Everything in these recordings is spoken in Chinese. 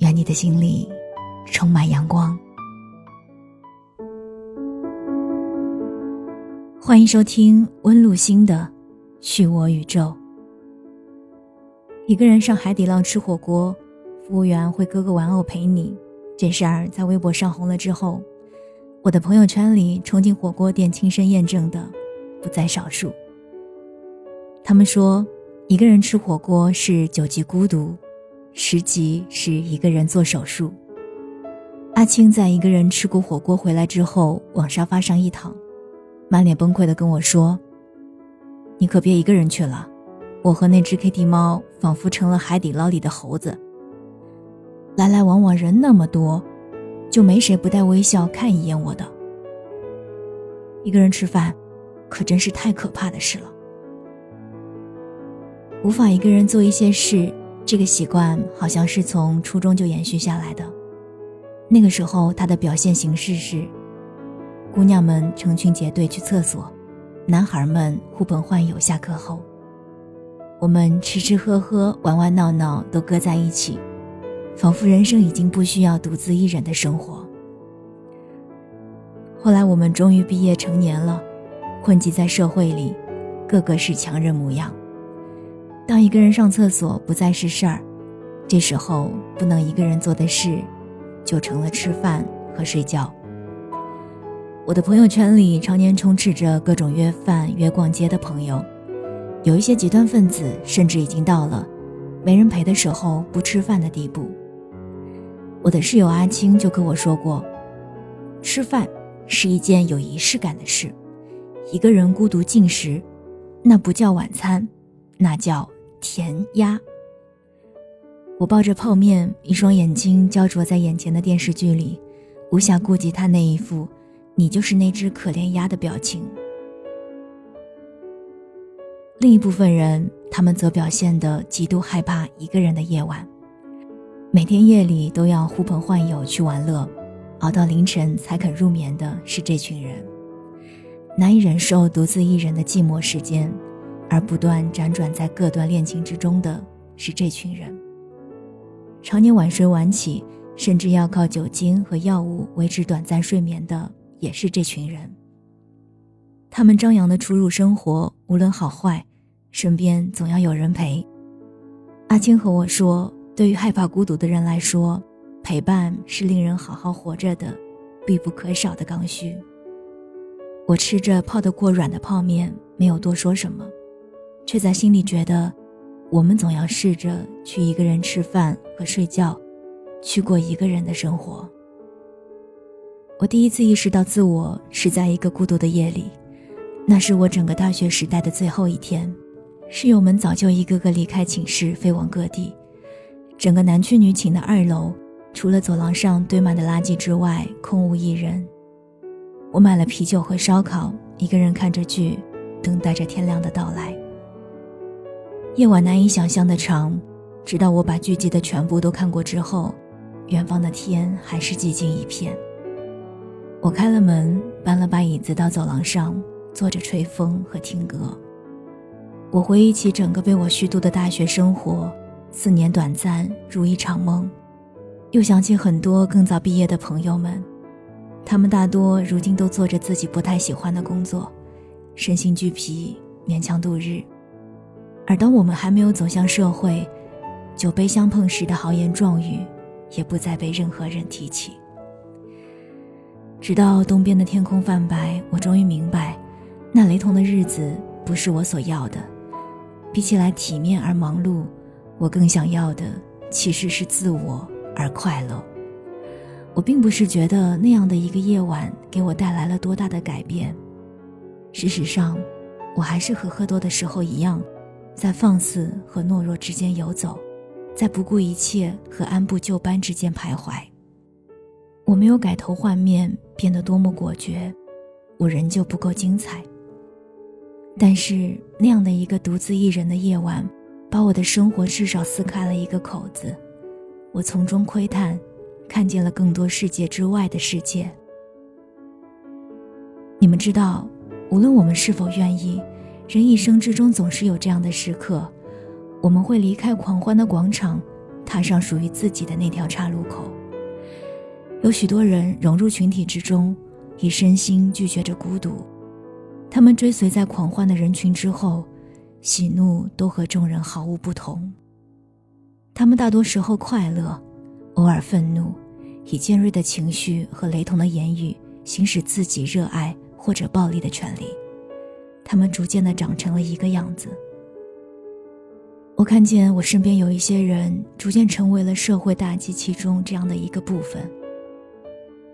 愿你的心里充满阳光。欢迎收听温露心的《去我宇宙》。一个人上海底捞吃火锅，服务员会割个玩偶陪你。这事儿在微博上红了之后，我的朋友圈里冲进火锅店亲身验证的不在少数。他们说，一个人吃火锅是九级孤独。十级是一个人做手术。阿青在一个人吃过火锅回来之后，往沙发上一躺，满脸崩溃的跟我说：“你可别一个人去了，我和那只 Kitty 猫仿佛成了海底捞里的猴子。来来往往人那么多，就没谁不带微笑看一眼我的。一个人吃饭，可真是太可怕的事了。无法一个人做一些事。”这个习惯好像是从初中就延续下来的。那个时候，他的表现形式是：姑娘们成群结队去厕所，男孩们呼朋唤友下课后，我们吃吃喝喝、玩玩闹闹都搁在一起，仿佛人生已经不需要独自一人的生活。后来，我们终于毕业成年了，混迹在社会里，个个是强人模样。当一个人上厕所不再是事儿，这时候不能一个人做的事，就成了吃饭和睡觉。我的朋友圈里常年充斥着各种约饭、约逛街的朋友，有一些极端分子甚至已经到了没人陪的时候不吃饭的地步。我的室友阿青就跟我说过，吃饭是一件有仪式感的事，一个人孤独进食，那不叫晚餐，那叫。甜鸭。我抱着泡面，一双眼睛焦灼在眼前的电视剧里，无暇顾及他那一副“你就是那只可怜鸭”的表情。另一部分人，他们则表现得极度害怕一个人的夜晚，每天夜里都要呼朋唤友去玩乐，熬到凌晨才肯入眠的是这群人，难以忍受独自一人的寂寞时间。而不断辗转在各段恋情之中的是这群人。常年晚睡晚起，甚至要靠酒精和药物维持短暂睡眠的也是这群人。他们张扬的出入生活，无论好坏，身边总要有人陪。阿青和我说，对于害怕孤独的人来说，陪伴是令人好好活着的必不可少的刚需。我吃着泡得过软的泡面，没有多说什么。却在心里觉得，我们总要试着去一个人吃饭和睡觉，去过一个人的生活。我第一次意识到自我是在一个孤独的夜里，那是我整个大学时代的最后一天，室友们早就一个个离开寝室，飞往各地。整个男区女寝的二楼，除了走廊上堆满的垃圾之外，空无一人。我买了啤酒和烧烤，一个人看着剧，等待着天亮的到来。夜晚难以想象的长，直到我把剧集的全部都看过之后，远方的天还是寂静一片。我开了门，搬了把椅子到走廊上，坐着吹风和听歌。我回忆起整个被我虚度的大学生活，四年短暂如一场梦，又想起很多更早毕业的朋友们，他们大多如今都做着自己不太喜欢的工作，身心俱疲，勉强度日。而当我们还没有走向社会，酒杯相碰时的豪言壮语，也不再被任何人提起。直到东边的天空泛白，我终于明白，那雷同的日子不是我所要的。比起来体面而忙碌，我更想要的其实是自我而快乐。我并不是觉得那样的一个夜晚给我带来了多大的改变，事实上，我还是和喝多的时候一样。在放肆和懦弱之间游走，在不顾一切和按部就班之间徘徊。我没有改头换面，变得多么果决，我仍旧不够精彩。但是那样的一个独自一人的夜晚，把我的生活至少撕开了一个口子，我从中窥探，看见了更多世界之外的世界。你们知道，无论我们是否愿意，人一生之中总是有这样的时刻，我们会离开狂欢的广场，踏上属于自己的那条岔路口。有许多人融入群体之中，以身心拒绝着孤独。他们追随在狂欢的人群之后，喜怒都和众人毫无不同。他们大多时候快乐，偶尔愤怒，以尖锐的情绪和雷同的言语行使自己热爱或者暴力的权利。他们逐渐的长成了一个样子。我看见我身边有一些人逐渐成为了社会大机器中这样的一个部分。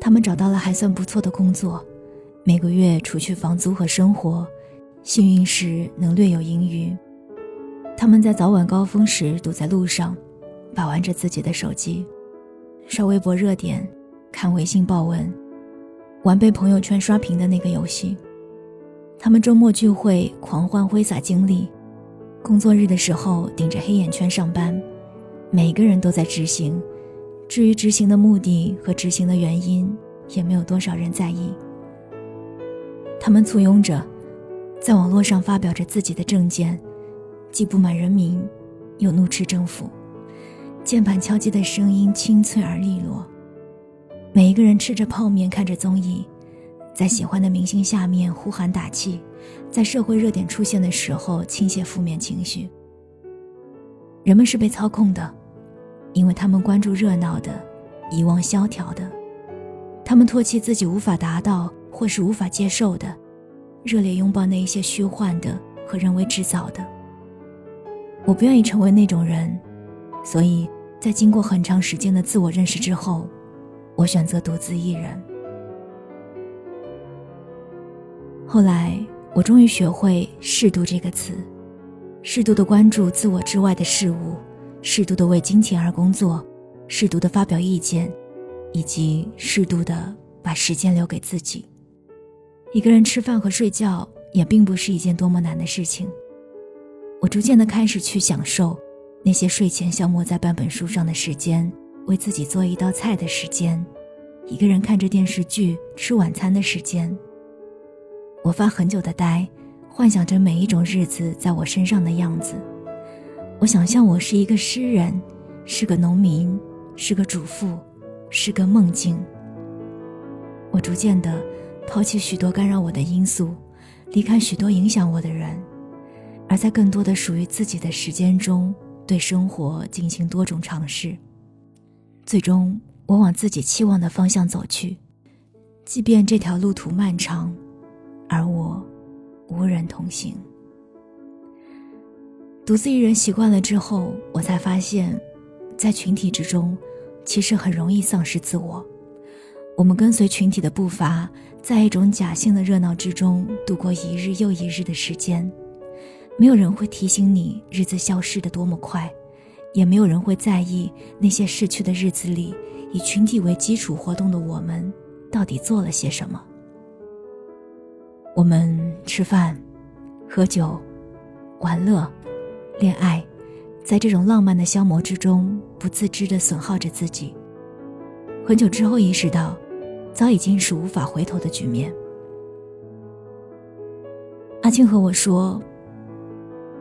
他们找到了还算不错的工作。每个月除去房租和生活，幸运时能略有盈余。他们在早晚高峰时堵在路上，把玩着自己的手机，刷微博热点，看微信报文，玩被朋友圈刷屏的那个游戏。他们周末聚会，狂欢挥洒精力；工作日的时候顶着黑眼圈上班。每个人都在执行，至于执行的目的和执行的原因，也没有多少人在意。他们簇拥着，在网络上发表着自己的政见，既不满人民，又怒斥政府。键盘敲击的声音清脆而利落。每一个人吃着泡面，看着综艺，在喜欢的明星下面呼喊打气，在社会热点出现的时候倾泻负面情绪。人们是被操控的，因为他们关注热闹的，遗忘萧条的。他们唾弃自己无法达到。或是无法接受的，热烈拥抱那一些虚幻的和人为制造的。我不愿意成为那种人，所以在经过很长时间的自我认识之后，我选择独自一人。后来，我终于学会“适度”这个词，适度的关注自我之外的事物，适度的为金钱而工作，适度的发表意见，以及适度的把时间留给自己。一个人吃饭和睡觉也并不是一件多么难的事情。我逐渐的开始去享受那些睡前消磨在半本书上的时间，为自己做一道菜的时间，一个人看着电视剧吃晚餐的时间。我发很久的呆，幻想着每一种日子在我身上的样子。我想象我是一个诗人，是个农民，是个主妇，是个梦境。我逐渐的。抛弃许多干扰我的因素，离开许多影响我的人，而在更多的属于自己的时间中，对生活进行多种尝试。最终，我往自己期望的方向走去，即便这条路途漫长，而我无人同行。独自一人习惯了之后，我才发现，在群体之中，其实很容易丧失自我。我们跟随群体的步伐。在一种假性的热闹之中度过一日又一日的时间，没有人会提醒你日子消失的多么快，也没有人会在意那些逝去的日子里，以群体为基础活动的我们到底做了些什么。我们吃饭、喝酒、玩乐、恋爱，在这种浪漫的消磨之中，不自知地损耗着自己。很久之后意识到。早已经是无法回头的局面。阿青和我说：“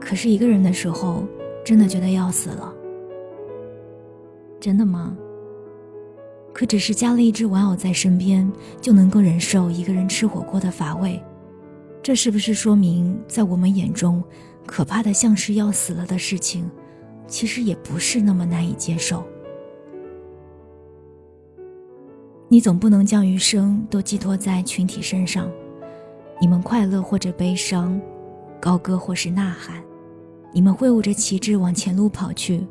可是一个人的时候，真的觉得要死了。”真的吗？可只是加了一只玩偶在身边，就能够忍受一个人吃火锅的乏味，这是不是说明，在我们眼中，可怕的像是要死了的事情，其实也不是那么难以接受？你总不能将余生都寄托在群体身上，你们快乐或者悲伤，高歌或是呐喊，你们挥舞着旗帜往前路跑去，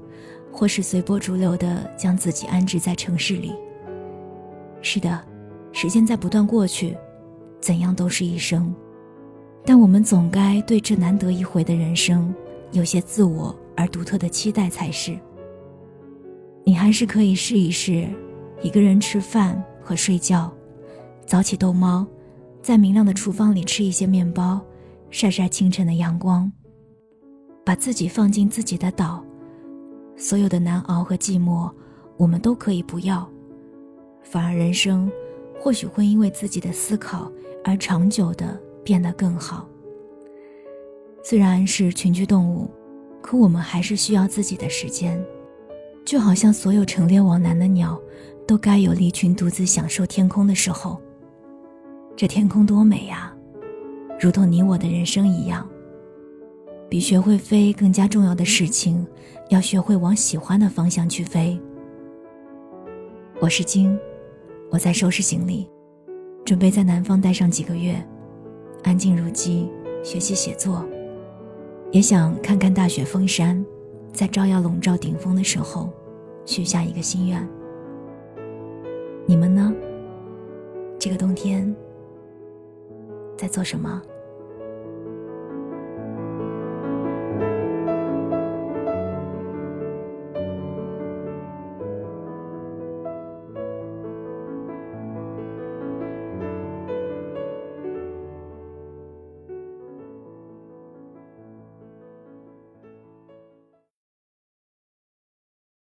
或是随波逐流的将自己安置在城市里。是的，时间在不断过去，怎样都是一生，但我们总该对这难得一回的人生，有些自我而独特的期待才是。你还是可以试一试，一个人吃饭和睡觉，早起逗猫，在明亮的厨房里吃一些面包，晒晒清晨的阳光。把自己放进自己的岛，所有的难熬和寂寞，我们都可以不要。反而人生，或许会因为自己的思考而长久的变得更好。虽然是群居动物，可我们还是需要自己的时间。就好像所有成列往南的鸟，都该有离群独自享受天空的时候。这天空多美呀，如同你我的人生一样。比学会飞更加重要的事情，要学会往喜欢的方向去飞。我是金，我在收拾行李，准备在南方待上几个月，安静如鸡，学习写作，也想看看大雪封山。在朝阳笼罩顶峰的时候，许下一个心愿。你们呢？这个冬天在做什么？